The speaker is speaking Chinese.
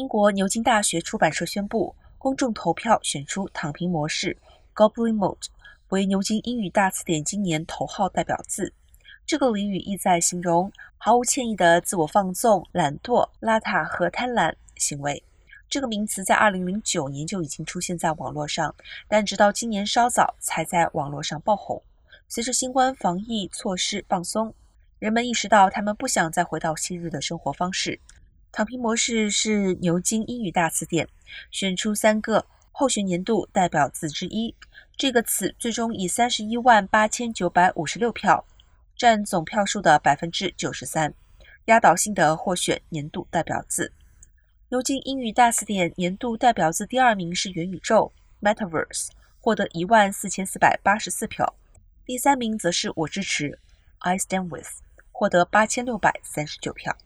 英国牛津大学出版社宣布，公众投票选出“躺平模式 ”（Goblin Mode） 为牛津英语大词典今年头号代表字。这个俚语意在形容毫无歉意的自我放纵、懒惰、邋遢和贪婪行为。这个名词在2009年就已经出现在网络上，但直到今年稍早才在网络上爆红。随着新冠防疫措施放松，人们意识到他们不想再回到昔日的生活方式。躺平模式是牛津英语大词典选出三个候选年度代表字之一。这个词最终以三十一万八千九百五十六票，占总票数的百分之九十三，压倒性的获选年度代表字。牛津英语大词典年度代表字第二名是元宇宙 （Metaverse），获得一万四千四百八十四票。第三名则是我支持 （I stand with），获得八千六百三十九票。